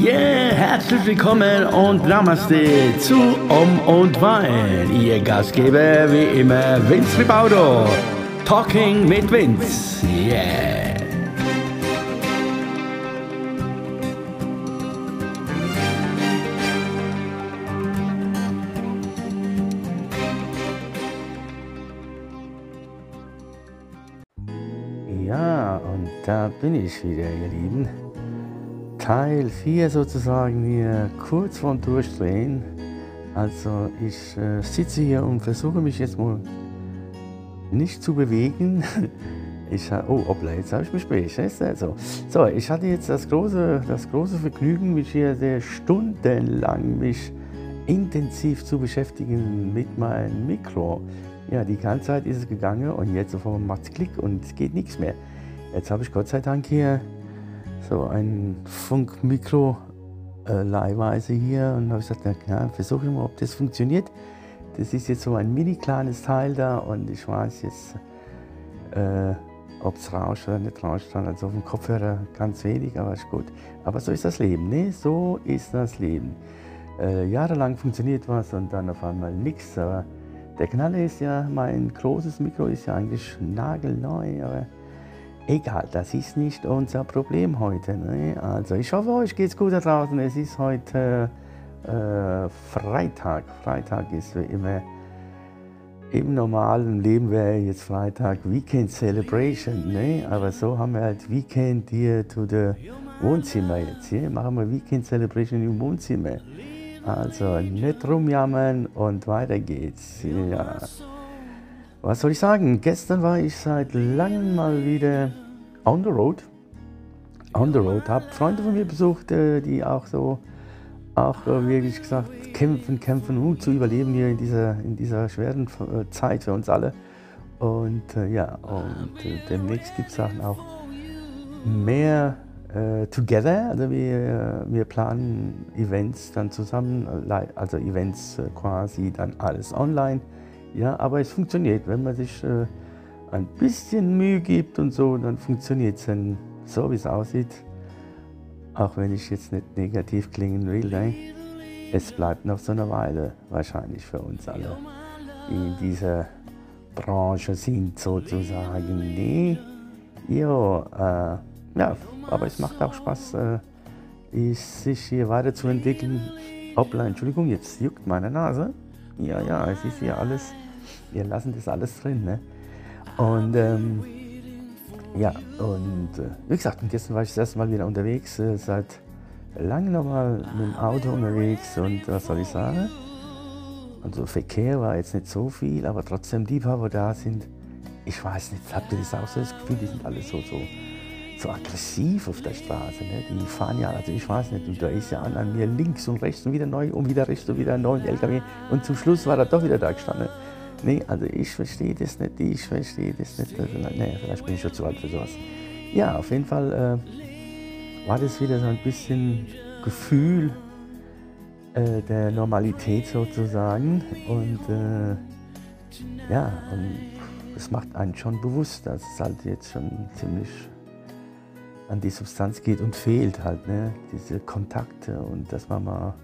Yeah, herzlich willkommen und Namaste zu Um und Wein. Ihr Gastgeber wie immer Vince Ribaudo. Talking mit Vince. Yeah. Ja, und da bin ich wieder, ihr Lieben. Teil 4 sozusagen hier kurz vorm Durchdrehen. Also ich äh, sitze hier und versuche mich jetzt mal nicht zu bewegen. Ich, oh, hoppla, jetzt habe ich mich bewegt. Also, so, ich hatte jetzt das große, das große Vergnügen, mich hier sehr stundenlang mich intensiv zu beschäftigen mit meinem Mikro. Ja, die ganze Zeit ist es gegangen und jetzt sofort macht es Klick und es geht nichts mehr. Jetzt habe ich Gott sei Dank hier so ein Funkmikro äh, leihweise hier und habe gesagt, na klar, versuche ich mal, ob das funktioniert. Das ist jetzt so ein mini kleines Teil da und ich weiß jetzt, äh, ob es rauscht oder nicht rauscht. Also auf dem Kopfhörer ganz wenig, aber ist gut. Aber so ist das Leben, ne? So ist das Leben. Äh, jahrelang funktioniert was und dann auf einmal nichts. Aber der Knaller ist ja, mein großes Mikro ist ja eigentlich nagelneu, aber egal, das ist nicht unser Problem heute. Ne? Also ich hoffe, euch geht's gut da draußen. Es ist heute äh, Freitag. Freitag ist wie immer im normalen Leben wäre jetzt Freitag Weekend Celebration, ne? aber so haben wir halt Weekend hier zu der Wohnzimmer jetzt. Hier machen wir Weekend Celebration im Wohnzimmer. Also nicht rumjammern und weiter geht's. Ja. Was soll ich sagen? Gestern war ich seit langem mal wieder on the road. On the road. Habe Freunde von mir besucht, äh, die auch so auch äh, wirklich gesagt, kämpfen, kämpfen, um zu überleben hier in dieser, in dieser schweren äh, Zeit für uns alle. Und ja, und demnächst gibt es auch mehr Together. Also wir, wir planen Events dann zusammen, also Events quasi dann alles online. Ja, aber es funktioniert, wenn man sich ein bisschen Mühe gibt und so, dann funktioniert es dann so, wie es aussieht auch wenn ich jetzt nicht negativ klingen will, ne? es bleibt noch so eine Weile wahrscheinlich für uns alle, die in dieser Branche sind sozusagen. Nee, jo, äh, ja, aber es macht auch Spaß, äh, sich hier weiterzuentwickeln. Hoppla, Entschuldigung, jetzt juckt meine Nase. Ja, ja, es ist hier alles, wir lassen das alles drin. Ne? Und ähm, ja, und äh, wie gesagt, und gestern war ich das erste Mal wieder unterwegs, äh, seit langem nochmal mit dem Auto unterwegs und was soll ich sagen? Also Verkehr war jetzt nicht so viel, aber trotzdem die paar, wo da sind, ich weiß nicht, habt ihr das auch so das Gefühl, die sind alle so, so, so aggressiv auf der Straße. Ne? Die fahren ja, also ich weiß nicht, und da ist ja an, an mir links und rechts und wieder neu und wieder rechts und wieder ein neuer LKW und zum Schluss war er doch wieder da gestanden. Nee, also ich verstehe das nicht, ich verstehe das nicht. Also, nee, vielleicht bin ich schon zu alt für sowas. Ja, auf jeden Fall äh, war das wieder so ein bisschen Gefühl äh, der Normalität sozusagen. Und äh, ja, und das macht einen schon bewusst, dass es halt jetzt schon ziemlich an die Substanz geht und fehlt halt, ne? diese Kontakte und dass man mal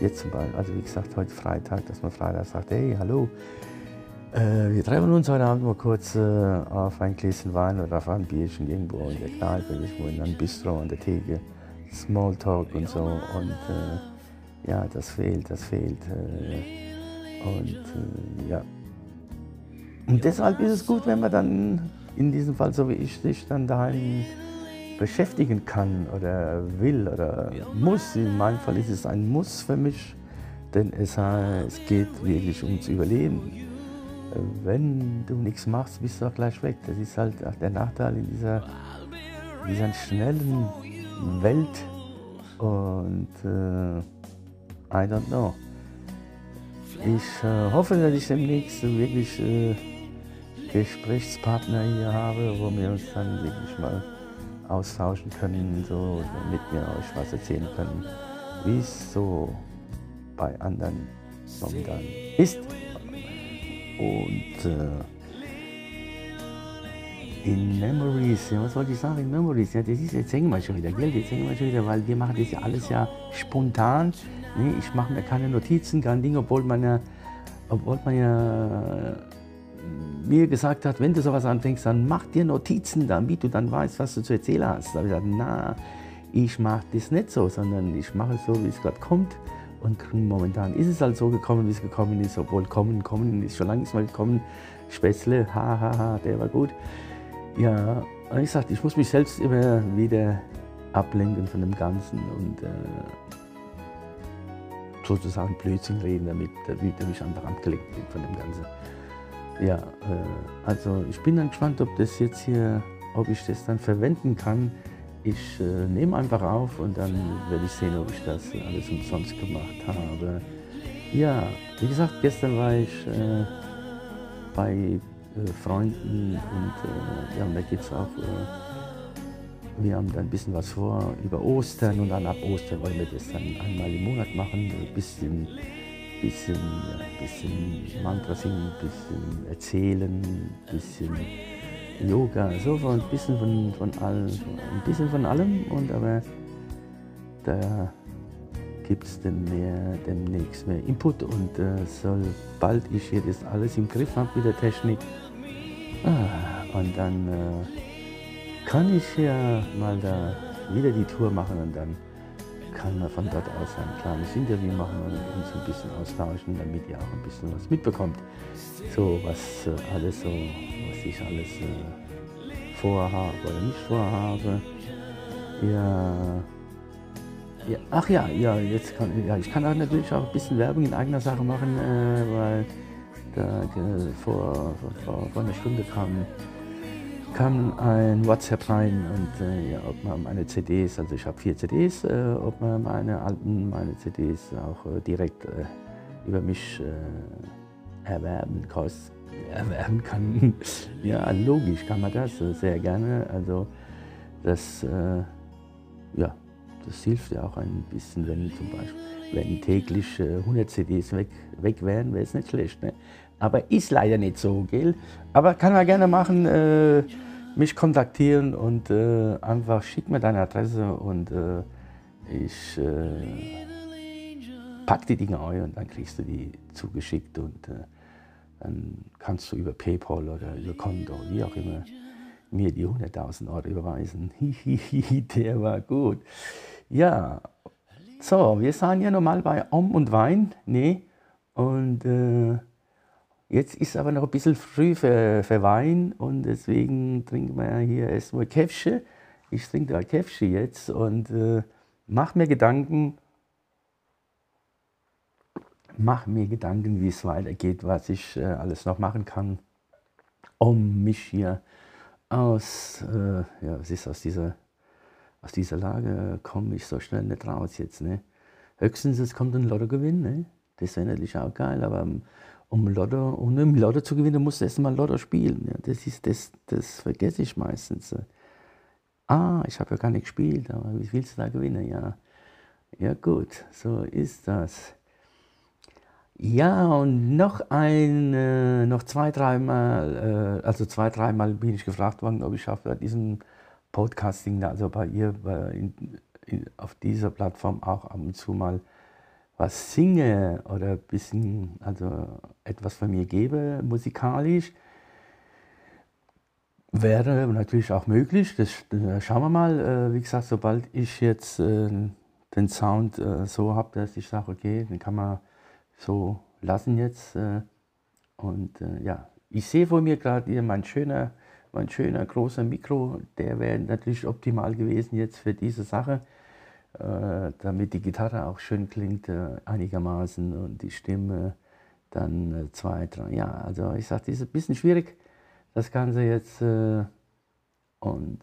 jetzt zum Beispiel, also wie gesagt, heute Freitag, dass man Freitag sagt, hey, hallo, äh, wir treffen uns heute Abend mal kurz äh, auf ein Gläschen Wein oder auf ein Bierchen irgendwo in der Kneipe, irgendwo in einem Bistro an der Theke. Smalltalk und so. Und äh, ja, das fehlt, das fehlt. Äh, und äh, ja. Und deshalb ist es gut, wenn man dann in diesem Fall, so wie ich, sich dann daheim beschäftigen kann oder will oder muss. In meinem Fall ist es ein Muss für mich, denn es, es geht wirklich ums Überleben wenn du nichts machst, bist du auch gleich weg. Das ist halt auch der Nachteil in dieser, dieser schnellen Welt. Und äh, I don't know. Ich äh, hoffe, dass ich demnächst wirklich äh, Gesprächspartner hier habe, wo wir uns dann wirklich mal austauschen können, so, damit wir euch was erzählen können, wie es so bei anderen momentan ist. Und äh, In Memories, ja, was wollte ich sagen? In Memories, ja, das ist, jetzt hängen wir schon wieder, gell? Jetzt hängen wir schon wieder, weil wir machen das ja alles ja spontan. Nee, ich mache mir keine Notizen, kein Ding, obwohl man ja, obwohl man ja mir gesagt hat, wenn du sowas anfängst, dann mach dir Notizen, damit du dann weißt, was du zu erzählen hast. Da habe ich gesagt, na, ich mache das nicht so, sondern ich mache es so, wie es gerade kommt. Und momentan ist es halt so gekommen, wie es gekommen ist, obwohl kommen, kommen ist schon lange mal gekommen. Spätzle, hahaha, ha, ha, der war gut. Ja, und ich sagte, ich muss mich selbst immer wieder ablenken von dem Ganzen und äh, sozusagen Blödsinn reden, damit, damit ich einfach abgelenkt bin von dem Ganzen. Ja, äh, also ich bin dann gespannt, ob das jetzt hier, ob ich das dann verwenden kann. Ich äh, nehme einfach auf und dann werde ich sehen, ob ich das alles umsonst gemacht habe. Ja, wie gesagt, gestern war ich äh, bei äh, Freunden und äh, ja, da geht es auch, äh, wir haben dann ein bisschen was vor über Ostern und dann ab Ostern wollen wir das dann einmal im Monat machen, ein bisschen bisschen, ja, bisschen Mantra singen, bisschen erzählen, bisschen Yoga, so ein bisschen von, von allem, ein bisschen von allem. Und aber da gibt es demnächst mehr Input. Und äh, sobald ich hier das alles im Griff habe mit der Technik, ah, und dann äh, kann ich ja mal da wieder die Tour machen und dann kann man von dort aus ein kleines Interview machen und uns ein bisschen austauschen, damit ihr auch ein bisschen was mitbekommt. So, was äh, alles so, was ich alles äh, vorhabe oder nicht vorhabe. Ja, ja, ach ja, ja, jetzt kann ja, ich kann auch natürlich auch ein bisschen Werbung in eigener Sache machen, äh, weil da äh, vor, vor, vor einer Stunde kam kam ein WhatsApp rein und äh, ja, ob man meine CDs, also ich habe vier CDs, äh, ob man meine alten, meine CDs auch äh, direkt äh, über mich äh, erwerben, erwerben kann. ja, logisch kann man das äh, sehr gerne. Also das, ja, das hilft ja auch ein bisschen, wenn zum Beispiel, wenn täglich 100 CDs weg, weg wären, wäre es nicht schlecht. Ne? Aber ist leider nicht so, gell? Aber kann man gerne machen, äh, mich kontaktieren und äh, einfach schick mir deine Adresse und äh, ich äh, pack die Dinge ein und dann kriegst du die zugeschickt und äh, dann kannst du über PayPal oder über Konto, wie auch immer, mir die 100.000 Euro überweisen. Der war gut. Ja, so, wir sind ja normal bei Om und Wein, nee, und äh, Jetzt ist aber noch ein bisschen früh für, für Wein und deswegen trinken wir hier erstmal Käffchen. Ich trinke da Käffchen jetzt und äh, mache mir Gedanken, mach mir Gedanken, wie es weitergeht, was ich äh, alles noch machen kann, um mich hier aus, äh, ja, was ist aus dieser, aus dieser Lage komme ich so schnell nicht raus jetzt. Ne? Höchstens es kommt ein Lottogewinn, ne? das wäre natürlich auch geil, aber um Lotto, um im Lotto zu gewinnen, musst du erstmal Lotto spielen. Ja, das, ist, das, das vergesse ich meistens. Ah, ich habe ja gar nicht gespielt, aber wie willst du da gewinnen? Ja, ja gut, so ist das. Ja, und noch ein, noch zwei, dreimal, äh, also zwei, dreimal bin ich gefragt worden, ob ich auf diesem Podcasting, also bei ihr bei, in, in, auf dieser Plattform auch ab und zu mal was singe oder ein bisschen, also etwas von mir gebe, musikalisch, wäre natürlich auch möglich. Das, das schauen wir mal. Äh, wie gesagt, sobald ich jetzt äh, den Sound äh, so habe, dass ich sage, okay, den kann man so lassen jetzt. und ja, ich sehe vor mir gerade hier mein schöner, mein schöner großer Mikro, der wäre natürlich optimal gewesen jetzt für diese Sache. Äh, damit die Gitarre auch schön klingt äh, einigermaßen und die Stimme dann äh, zwei, drei. Ja, also ich das ist ein bisschen schwierig, das Ganze jetzt. und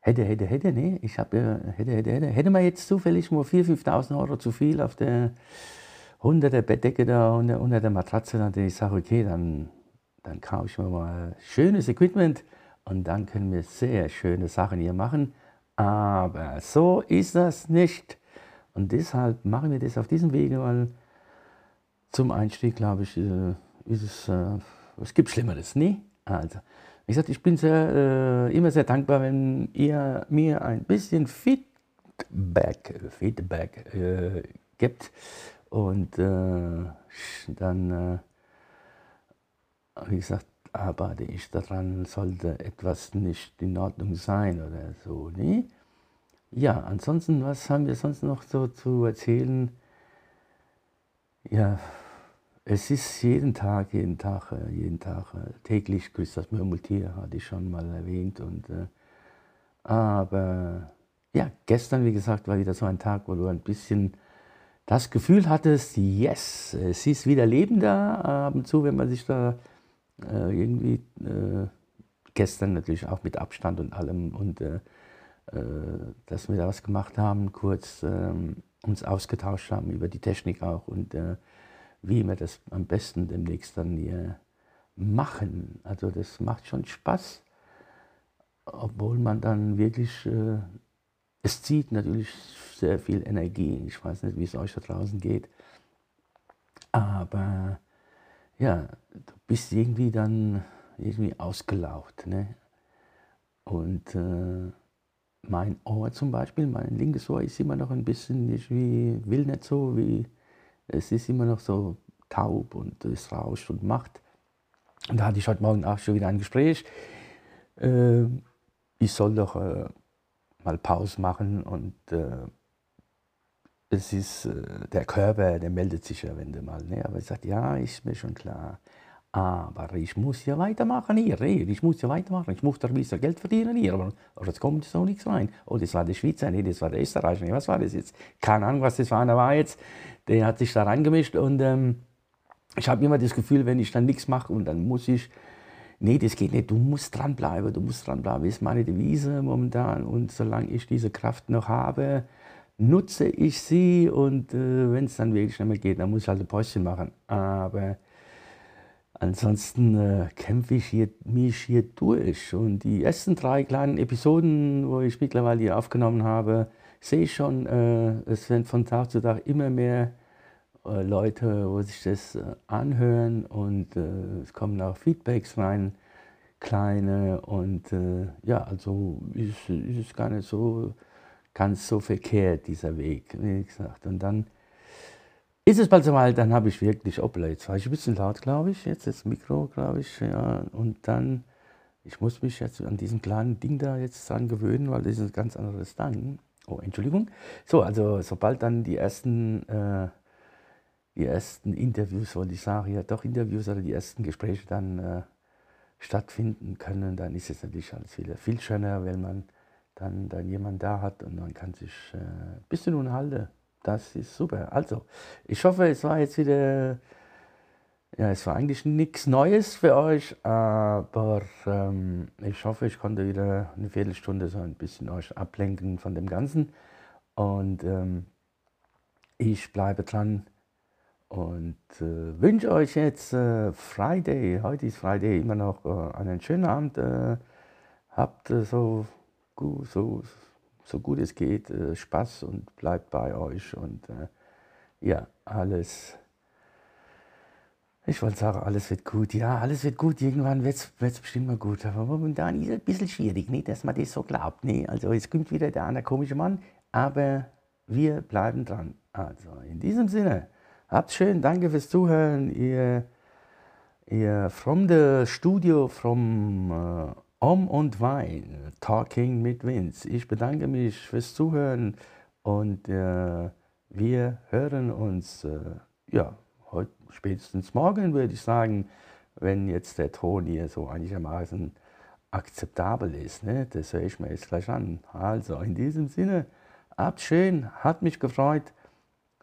hätte, hätte, hätte, nee, ich habe, hätte, hätte, hätte, hätte man jetzt zufällig nur 4.000, 5.000 Euro zu viel auf der unter der Bettdecke da, unter, unter der Matratze, dann ich sage, okay, dann, dann kaufe ich mir mal schönes Equipment und dann können wir sehr schöne Sachen hier machen. Aber so ist das nicht. Und deshalb machen wir das auf diesem Wege, weil zum Einstieg, glaube ich, äh, ist es, äh, es gibt Schlimmeres, nie. Also, wie gesagt, ich bin sehr, äh, immer sehr dankbar, wenn ihr mir ein bisschen Feedback, Feedback äh, gibt. Und äh, dann, äh, wie gesagt, arbeite ich daran, sollte etwas nicht in Ordnung sein oder so. Nee? Ja, ansonsten, was haben wir sonst noch so zu erzählen? Ja, es ist jeden Tag, jeden Tag, äh, jeden Tag, äh, täglich grüßt das Murmeltier, hatte ich schon mal erwähnt. Und, äh, aber ja, gestern, wie gesagt, war wieder so ein Tag, wo du ein bisschen das Gefühl hattest, yes, es ist wieder Leben da, ab und zu, wenn man sich da äh, irgendwie äh, gestern natürlich auch mit Abstand und allem und äh, dass wir da was gemacht haben, kurz ähm, uns ausgetauscht haben über die Technik auch und wie wir das am besten demnächst dann hier machen. Also das macht schon Spaß, obwohl man dann wirklich, äh, es zieht natürlich sehr viel Energie. Ich weiß nicht, wie es euch da draußen geht, aber ja, du bist irgendwie dann irgendwie ausgelaugt. Ne? Und äh, mein Ohr zum Beispiel, mein linkes Ohr ist immer noch ein bisschen, wie, will nicht so, wie, es ist immer noch so taub und es rauscht und macht. Und da hatte ich heute Morgen auch schon wieder ein Gespräch. Äh, ich soll doch äh, mal Pause machen und äh, es ist äh, der Körper, der meldet sich ja, wenn du mal. Ne? Aber ich sage, ja, ist mir schon klar. Aber ich muss ja weitermachen hier, ich muss ja weitermachen, ich muss doch ein bisschen Geld verdienen hier, aber, jetzt kommt so nichts rein. Oh, das war der Schweizer, nee, das war der Österreicher, nee, was war das jetzt? Keine Ahnung, was das war, der war jetzt, der hat sich da reingemischt und ähm, ich habe immer das Gefühl, wenn ich dann nichts mache und dann muss ich, nee, das geht nicht, du musst dranbleiben, du musst dranbleiben, das ist meine Devise momentan und solange ich diese Kraft noch habe, nutze ich sie und äh, wenn es dann wirklich nicht mehr geht, dann muss ich halt ein Päuschen machen. Aber Ansonsten äh, kämpfe ich hier, mich hier durch. Und die ersten drei kleinen Episoden, wo ich mittlerweile hier aufgenommen habe, sehe ich schon, äh, es werden von Tag zu Tag immer mehr äh, Leute, wo sich das äh, anhören und äh, es kommen auch Feedbacks rein, kleine. Und ja, also ist es gar nicht so ganz so verkehrt, dieser Weg, wie gesagt. Und dann ist es bald soweit, dann habe ich wirklich, hoppla, jetzt war ich ein bisschen laut, glaube ich, jetzt das Mikro, glaube ich, ja, und dann, ich muss mich jetzt an diesem kleinen Ding da jetzt dran gewöhnen, weil das ist ein ganz anderes dann. Oh, Entschuldigung. So, also sobald dann die ersten, äh, die ersten Interviews, wollte ich sagen, ja doch Interviews oder die ersten Gespräche dann äh, stattfinden können, dann ist es natürlich alles wieder viel schöner, wenn man dann, dann jemand da hat und man kann sich äh, ein bisschen unterhalten. Das ist super. Also, ich hoffe, es war jetzt wieder, ja, es war eigentlich nichts Neues für euch, aber ähm, ich hoffe, ich konnte wieder eine Viertelstunde so ein bisschen euch ablenken von dem Ganzen. Und ähm, ich bleibe dran und äh, wünsche euch jetzt äh, Friday, heute ist Friday, immer noch äh, einen schönen Abend. Äh, habt äh, so, so so gut es geht, äh, Spaß und bleibt bei euch und äh, ja, alles, ich wollte sagen, alles wird gut. Ja, alles wird gut, irgendwann wird es bestimmt mal gut. Aber momentan ist es ein bisschen schwierig, nicht, dass man das so glaubt. Nee, also es kommt wieder der andere komische Mann, aber wir bleiben dran. Also in diesem Sinne, habt's schön, danke fürs Zuhören. Ihr, ihr from the studio, from uh, Om und Wein, Talking mit Vince. Ich bedanke mich fürs Zuhören und äh, wir hören uns, äh, ja, heute spätestens morgen würde ich sagen, wenn jetzt der Ton hier so einigermaßen akzeptabel ist. Ne? Das höre ich mir jetzt gleich an. Also in diesem Sinne, habt schön, hat mich gefreut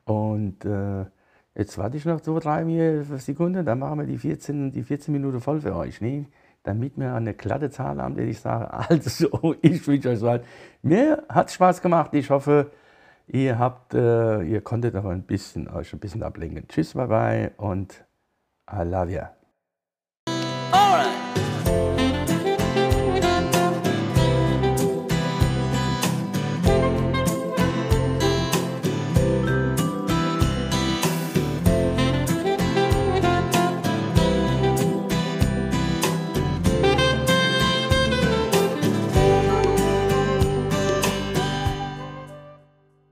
und äh, jetzt warte ich noch zwei, drei Sekunden, dann machen wir die 14, die 14 Minuten voll für euch. Ne? Damit wir eine glatte Zahl haben, die ich sage, also ich wünsche euch so halt. Mir hat es Spaß gemacht. Ich hoffe, ihr habt, äh, ihr konntet aber ein bisschen euch ein bisschen ablenken. Tschüss, bye bye und I love you.